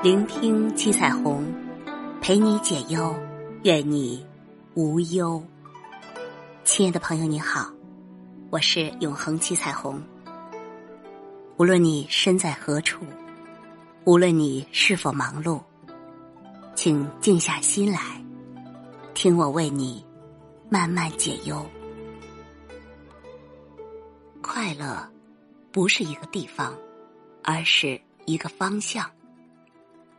聆听七彩虹，陪你解忧，愿你无忧。亲爱的朋友，你好，我是永恒七彩虹。无论你身在何处，无论你是否忙碌，请静下心来，听我为你慢慢解忧。快乐不是一个地方，而是一个方向。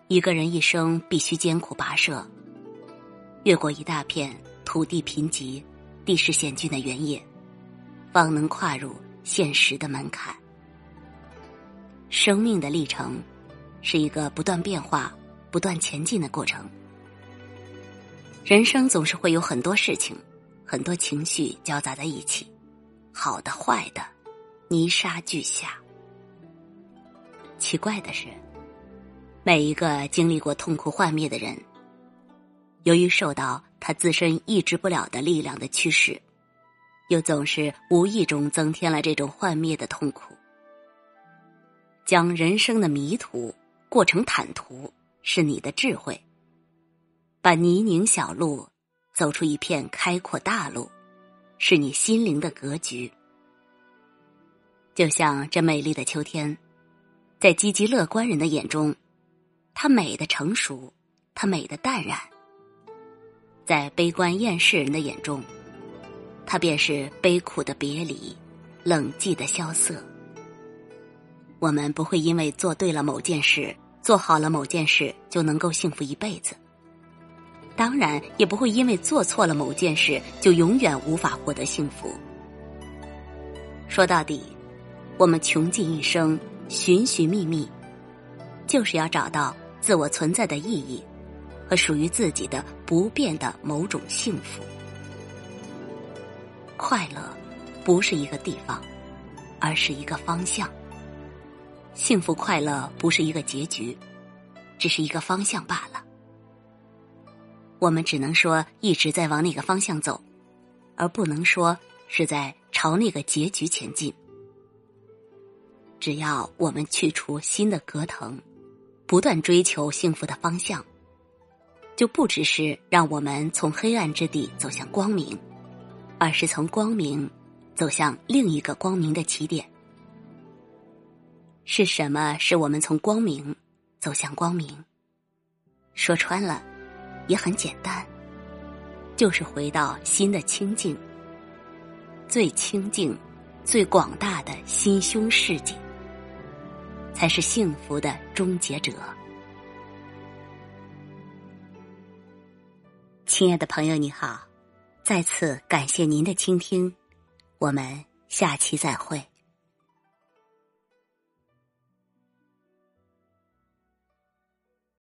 一个人一生必须艰苦跋涉，越过一大片土地贫瘠、地势险峻的原野，方能跨入现实的门槛。生命的历程是一个不断变化、不断前进的过程。人生总是会有很多事情、很多情绪交杂在一起，好的、坏的，泥沙俱下。奇怪的是。每一个经历过痛苦幻灭的人，由于受到他自身抑制不了的力量的驱使，又总是无意中增添了这种幻灭的痛苦。将人生的迷途过成坦途，是你的智慧；把泥泞小路走出一片开阔大路，是你心灵的格局。就像这美丽的秋天，在积极乐观人的眼中。它美的成熟，它美的淡然，在悲观厌世人的眼中，它便是悲苦的别离，冷寂的萧瑟。我们不会因为做对了某件事，做好了某件事就能够幸福一辈子，当然也不会因为做错了某件事就永远无法获得幸福。说到底，我们穷尽一生寻寻觅觅，就是要找到。自我存在的意义，和属于自己的不变的某种幸福。快乐不是一个地方，而是一个方向。幸福快乐不是一个结局，只是一个方向罢了。我们只能说一直在往那个方向走，而不能说是在朝那个结局前进。只要我们去除新的隔腾。不断追求幸福的方向，就不只是让我们从黑暗之地走向光明，而是从光明走向另一个光明的起点。是什么使我们从光明走向光明？说穿了，也很简单，就是回到心的清净，最清净、最广大的心胸世界。才是幸福的终结者。亲爱的朋友，你好，再次感谢您的倾听，我们下期再会。